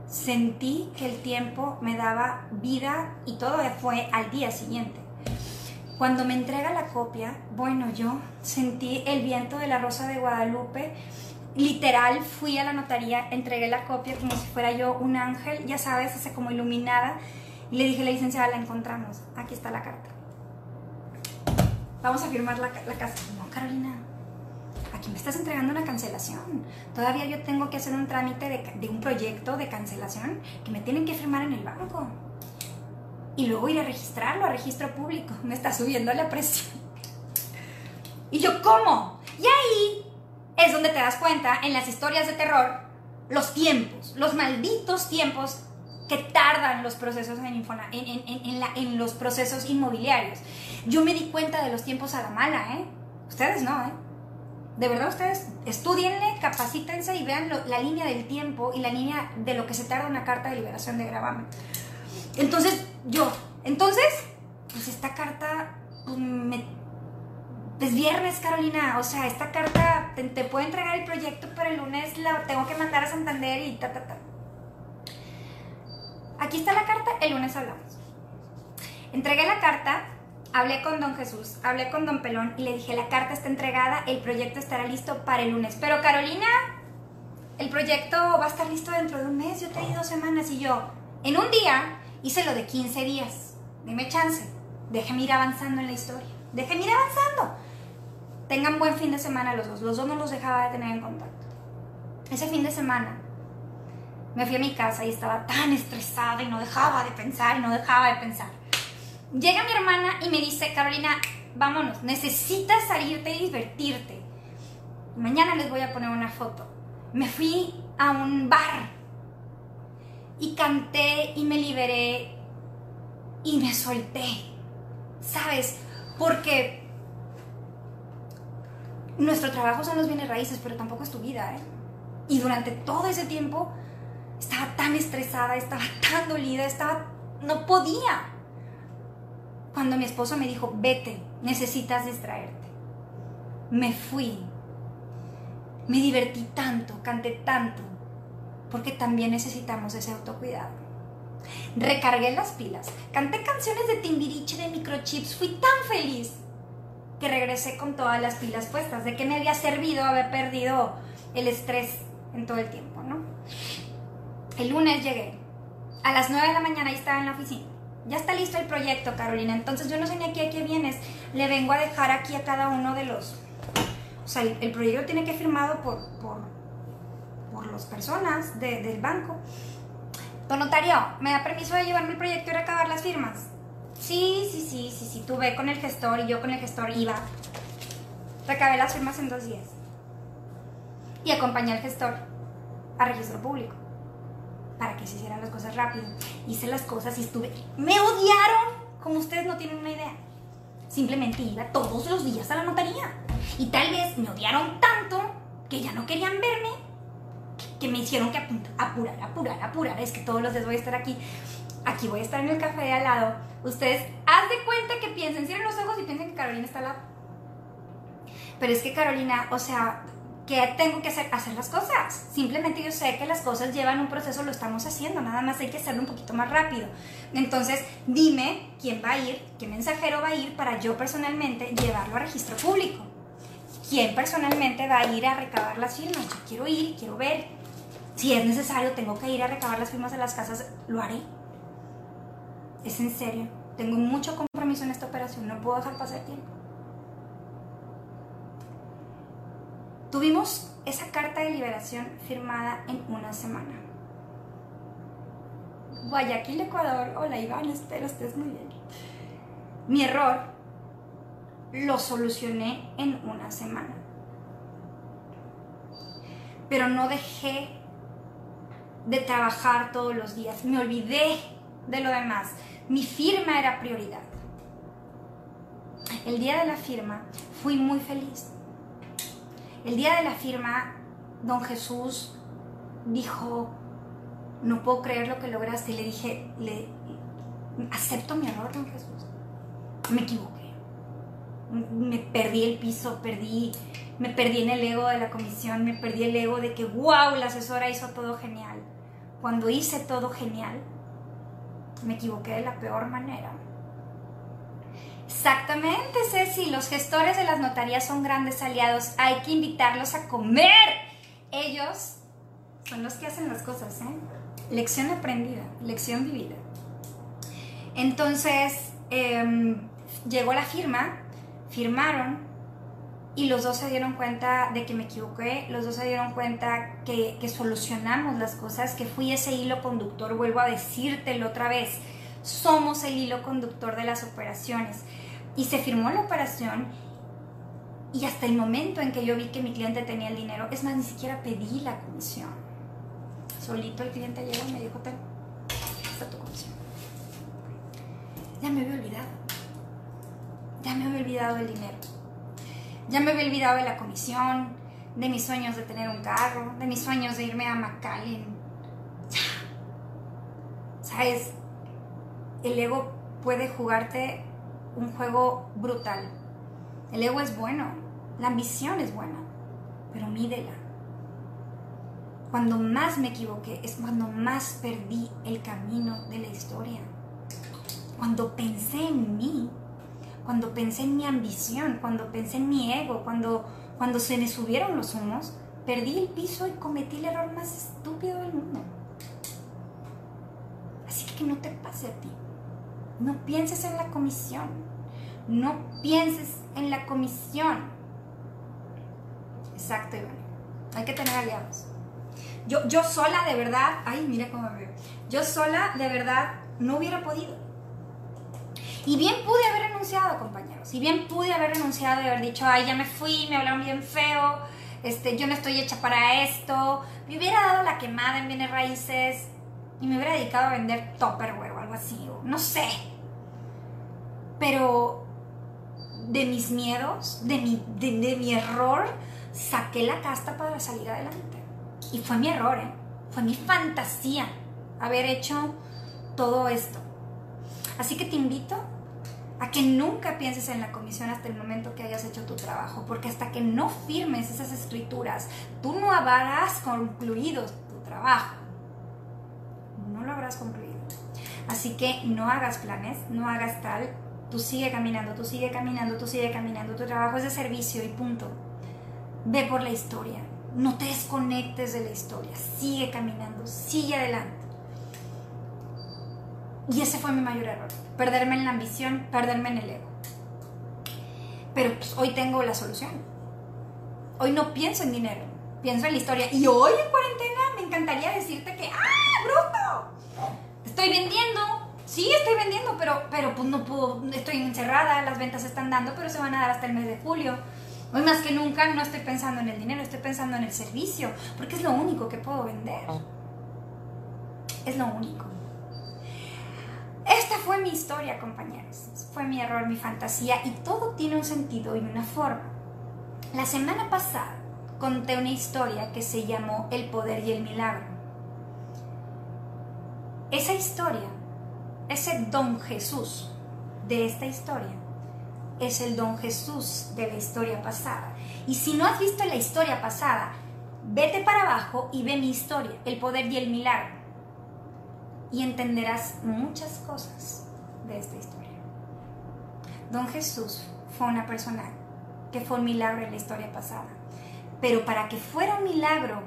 [SPEAKER 2] Sentí que el tiempo me daba vida y todo fue al día siguiente. Cuando me entrega la copia, bueno, yo sentí el viento de la Rosa de Guadalupe. Literal, fui a la notaría, entregué la copia como si fuera yo un ángel, ya sabes, así como iluminada. Y le dije, la licenciada, la encontramos. Aquí está la carta. Vamos a firmar la, la casa. No, Carolina, aquí me estás entregando una cancelación. Todavía yo tengo que hacer un trámite de, de, un proyecto de cancelación que me tienen que firmar en el banco. Y luego ir a registrarlo a registro público. Me está subiendo la presión. Y yo, ¿cómo? Y ahí es donde te das cuenta en las historias de terror los tiempos, los malditos tiempos que tardan los procesos en, en, en, los procesos inmobiliarios. Yo me di cuenta de los tiempos a la mala, ¿eh? Ustedes no, ¿eh? De verdad, ustedes estudienle, capacítense y vean la línea del tiempo y la línea de lo que se tarda una carta de liberación de gravamen. Entonces, yo, entonces, pues esta carta, pues, me, es viernes, Carolina. O sea, esta carta te, te puedo entregar el proyecto, pero el lunes la tengo que mandar a Santander y ta, ta, ta. Aquí está la carta, el lunes hablamos. Entregué la carta, hablé con don Jesús, hablé con don Pelón y le dije, la carta está entregada, el proyecto estará listo para el lunes. Pero Carolina, el proyecto va a estar listo dentro de un mes, yo te di dos semanas y yo, en un día, hice lo de 15 días. Dime chance, déjeme ir avanzando en la historia, déjeme ir avanzando. Tengan buen fin de semana los dos, los dos no los dejaba de tener en contacto. Ese fin de semana me fui a mi casa y estaba tan estresada y no dejaba de pensar y no dejaba de pensar. Llega mi hermana y me dice, Carolina, vámonos, necesitas salirte y divertirte. Mañana les voy a poner una foto. Me fui a un bar y canté y me liberé y me solté. ¿Sabes? Porque nuestro trabajo son los bienes raíces, pero tampoco es tu vida, ¿eh? Y durante todo ese tiempo estaba tan estresada, estaba tan dolida, estaba... no podía. Cuando mi esposo me dijo, vete, necesitas distraerte. Me fui. Me divertí tanto, canté tanto, porque también necesitamos ese autocuidado. Recargué las pilas, canté canciones de Timbiriche, de microchips, fui tan feliz que regresé con todas las pilas puestas, de que me había servido haber perdido el estrés en todo el tiempo, ¿no? El lunes llegué. A las 9 de la mañana y estaba en la oficina. Ya está listo el proyecto, Carolina. Entonces yo no sé ni aquí a qué vienes. Le vengo a dejar aquí a cada uno de los... O sea, el, proyecto tiene que firmado por, por las personas del banco. Don notario, ¿me da permiso de llevarme el proyecto y recabar las firmas? Sí, sí, sí, sí, sí. Tú ve con el gestor y yo con el gestor iba. Recabé las firmas en dos días. Y acompañé al gestor a registro público para que se hicieran las cosas rápido. Hice las cosas y estuve... Me odiaron, como ustedes no tienen una idea. Simplemente iba todos los días a la notaría. Y tal vez me odiaron tanto que ya no querían verme, que me hicieron que apurar, apurar, apurar. Es que todos los días voy a estar aquí. Aquí voy a estar en el café de al lado. Ustedes, haz de cuenta que piensen, cierren los ojos y piensen que Carolina está al lado. Pero es que Carolina, o sea, ¿Qué tengo que hacer? Hacer las cosas. Simplemente yo sé que las cosas llevan un proceso, lo estamos haciendo, nada más hay que hacerlo un poquito más rápido. Entonces, dime quién va a ir, qué mensajero va a ir para yo personalmente llevarlo a registro público. ¿Quién personalmente va a ir a recabar las firmas? Yo quiero ir, quiero ver. Si es necesario, tengo que ir a recabar las firmas de las casas, lo haré. Es en serio. Tengo mucho compromiso en esta operación, no puedo dejar pasar tiempo. Tuvimos esa carta de liberación firmada en una semana. Guayaquil, Ecuador. Hola Iván, espero estés muy bien. Mi error lo solucioné en una semana. Pero no dejé de trabajar todos los días. Me olvidé de lo demás. Mi firma era prioridad. El día de la firma fui muy feliz El día de la firma, don Jesús dijo, no puedo creer lo que lograste. Y le dije, le, acepto mi error, don Jesús. Me equivoqué. Me perdí el piso, perdí, me perdí en el ego de la comisión, me perdí el ego de que, wow, la asesora hizo todo genial. Cuando hice todo genial, me equivoqué de la peor manera. Exactamente, Ceci. Los gestores de las notarías son grandes aliados. Hay que invitarlos a comer. Ellos son los que hacen las cosas, ¿eh? Lección aprendida, lección vivida. Entonces, em, llegó la firma, firmaron y los dos se dieron cuenta de que me equivoqué, los dos se dieron cuenta que, solucionamos las cosas, que fui ese hilo conductor, vuelvo a decírtelo otra vez, somos el hilo conductor de las operaciones. Y se firmó la operación y hasta el momento en que yo vi que mi cliente tenía el dinero, es más, ni siquiera pedí la comisión. Solito el cliente llegó y me dijo, ten, está tu comisión. Ya me había olvidado. Ya me había olvidado del dinero. Ya me había olvidado de la comisión, de mis sueños de tener un carro, de mis sueños de irme a McAllen. ¿Sabes? El ego puede jugarte un juego brutal. El ego es bueno, la ambición es buena, pero mídela. Cuando más me equivoqué es cuando más perdí el camino de la historia. Cuando pensé en mí, cuando pensé en mi ambición, cuando pensé en mi ego, cuando, cuando se me subieron los humos, perdí el piso y cometí el error más estúpido del mundo. Así que no te pase a ti. No pienses en la comisión. No pienses en la comisión. Exacto, Iván. Hay que tener aliados. Yo, yo sola de verdad, ay, mira cómo me veo. Yo sola de verdad no hubiera podido. Y bien pude haber renunciado, compañeros. Y bien pude haber renunciado y haber dicho, ay, ya me fui, me hablaron bien feo, este, yo no estoy hecha para esto. Me hubiera dado la quemada en bienes raíces y me hubiera dedicado a vender Tupperware o algo así, o no sé. Pero de mis miedos, de mi, de, mi error, saqué la casta para salir adelante. Y fue mi error, ¿eh? fue mi fantasía haber hecho todo esto. Así que te invito a que nunca pienses en la comisión hasta el momento que hayas hecho tu trabajo, porque hasta que no firmes esas escrituras, tú no habrás concluido tu trabajo. No lo habrás concluido. Así que no hagas planes, no hagas tal, Tú sigue caminando, tú sigue caminando, tú sigue caminando. Tu trabajo es de servicio y punto. Ve por la historia. No te desconectes de la historia. Sigue caminando, sigue adelante. Y ese fue mi mayor error. Perderme en la ambición, perderme en el ego. Pero pues, hoy tengo la solución. Hoy no pienso en dinero, pienso en la historia. Y hoy en cuarentena me encantaría decirte que, ¡ah, bruto! Estoy vendiendo, Sí, estoy vendiendo, pero, pero pues no puedo, estoy encerrada, las ventas están dando, pero se van a dar hasta el mes de julio. Hoy más que nunca no estoy pensando en el dinero, estoy pensando en el servicio, porque es lo único que puedo vender. Es lo único. Fue mi historia, compañeros. Fue mi error, mi fantasía, y todo tiene un sentido y una forma. La semana pasada conté una historia que se llamó El poder y el milagro. Esa historia ese don Jesús de esta historia es el don Jesús de la historia pasada. Y si no has visto la historia pasada, vete para abajo y ve mi historia, el poder y el milagro. Y entenderás muchas cosas de esta historia. Don Jesús fue una persona que fue un milagro en la historia pasada. Pero para que fuera un milagro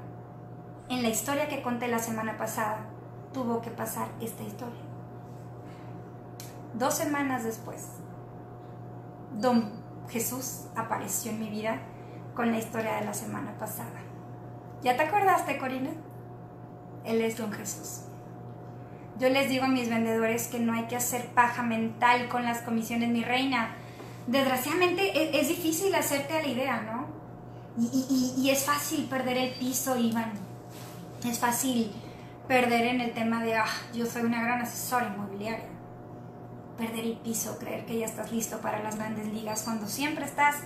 [SPEAKER 2] en la historia que conté la semana pasada, tuvo que pasar esta historia. Dos semanas después, don Jesús apareció en mi vida con la historia de la semana pasada. ¿Ya te acordaste, Corina? Él es don Jesús. Yo les digo a mis vendedores que no hay que hacer paja mental con las comisiones, mi reina. Desgraciadamente e-, es, difícil hacerte a la idea, ¿no? Y, y, es fácil perder el piso, Iván. Es fácil perder en el tema de, ah, yo soy una gran asesora inmobiliaria perder el piso, creer que ya estás listo para las grandes ligas, cuando siempre estás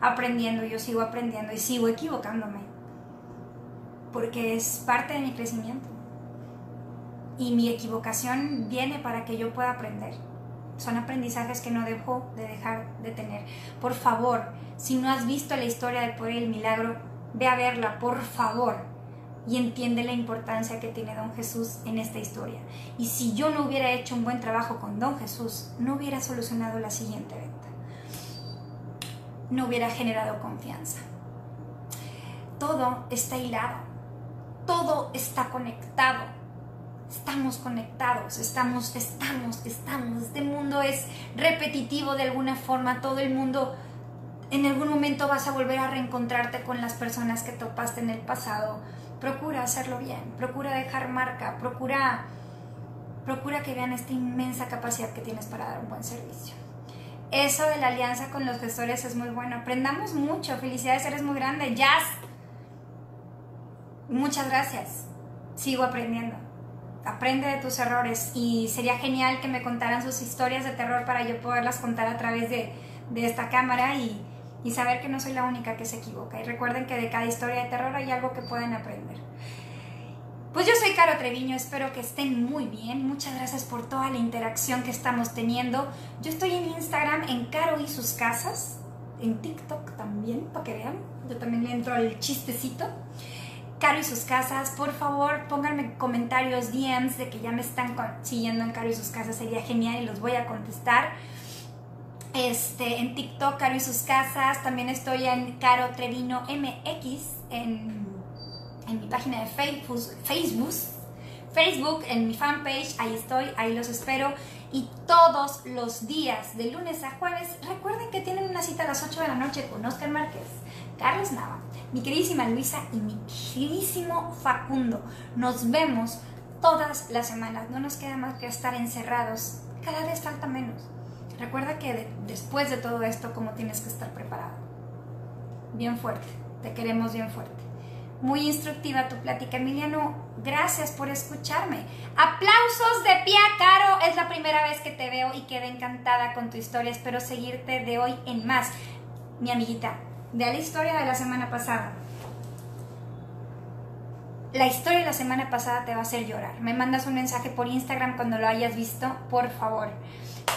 [SPEAKER 2] aprendiendo, yo sigo aprendiendo y sigo equivocándome. Porque es parte de mi crecimiento. Y mi equivocación viene para que yo pueda aprender. Son aprendizajes que no dejo de dejar de tener. Por favor, si no has visto la historia del poder y el milagro, ve a verla, por favor, y entiende la importancia que tiene Don Jesús en esta historia. Y si yo no hubiera hecho un buen trabajo con Don Jesús, no hubiera solucionado la siguiente venta. No hubiera generado confianza. Todo está hilado. Todo está conectado. Estamos conectados, estamos, estamos, estamos. Este mundo es repetitivo de alguna forma. Todo el mundo en algún momento vas a volver a reencontrarte con las personas que topaste en el pasado. Procura hacerlo bien, procura dejar marca, procura, procura que vean esta inmensa capacidad que tienes para dar un buen servicio. Eso de la alianza con los gestores es muy bueno. Aprendamos mucho. Felicidades, eres muy grande. Jazz. Muchas gracias. Sigo aprendiendo. Aprende de tus errores y sería genial que me contaran sus historias de terror para yo poderlas contar a través de, de esta cámara y, y saber que no soy la única que se equivoca. Y recuerden que de cada historia de terror hay algo que pueden aprender. Pues yo soy Caro Treviño, espero que estén muy bien. Muchas gracias por toda la interacción que estamos teniendo. Yo estoy en Instagram en Caro y sus casas, en TikTok también, para que vean. Yo también le entro al chistecito. Caro y sus casas, por favor pónganme comentarios, DMs de que ya me están siguiendo en Caro y sus casas, sería genial y los voy a contestar. Este, en TikTok, Caro y sus casas. También estoy en Caro Trevino MX en, en mi página de Facebook, Facebook. Facebook, en mi fanpage, ahí estoy, ahí los espero. Y todos los días, de lunes a jueves, recuerden que tienen una cita a las 8 de la noche con Oscar Márquez, Carlos Nava, mi queridísima Luisa y mi queridísimo Facundo. Nos vemos todas las semanas, no nos queda más que estar encerrados, cada vez falta menos. Recuerda que después de todo esto, ¿cómo tienes que estar preparado? Bien fuerte, te queremos bien fuerte. Muy instructiva tu plática, Emiliano. Gracias por escucharme. Aplausos de pie Caro. Es la primera vez que te veo y quedé encantada con tu historia. Espero seguirte de hoy en más. Mi amiguita, de la historia de la semana pasada. La historia de la semana pasada te va a hacer llorar. Me mandas un mensaje por Instagram cuando lo hayas visto, por favor.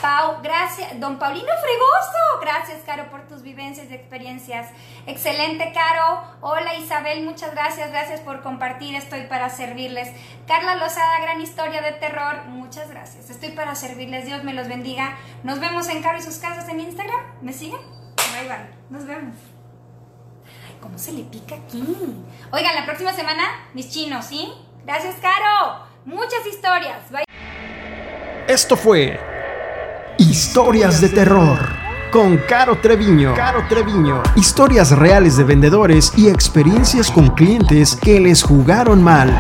[SPEAKER 2] Pau, gracias. Don Paulino Fregoso, gracias, Caro, por tus vivencias y experiencias. Excelente, Caro. Hola, Isabel, muchas gracias. Gracias por compartir. Estoy para servirles. Carla Lozada, gran historia de terror. Muchas gracias. Estoy para servirles. Dios me los bendiga. Nos vemos en Caro y sus casas en Instagram. ¿Me siguen? Bye, bye. Nos vemos. ¿Cómo se le pica aquí? Oigan, la próxima semana, mis chinos, ¿sí? Gracias, Caro. Muchas historias. Bye.
[SPEAKER 1] Esto fue Historias de terror con Caro Treviño. Caro Treviño. Historias reales de vendedores y experiencias con clientes que les jugaron mal.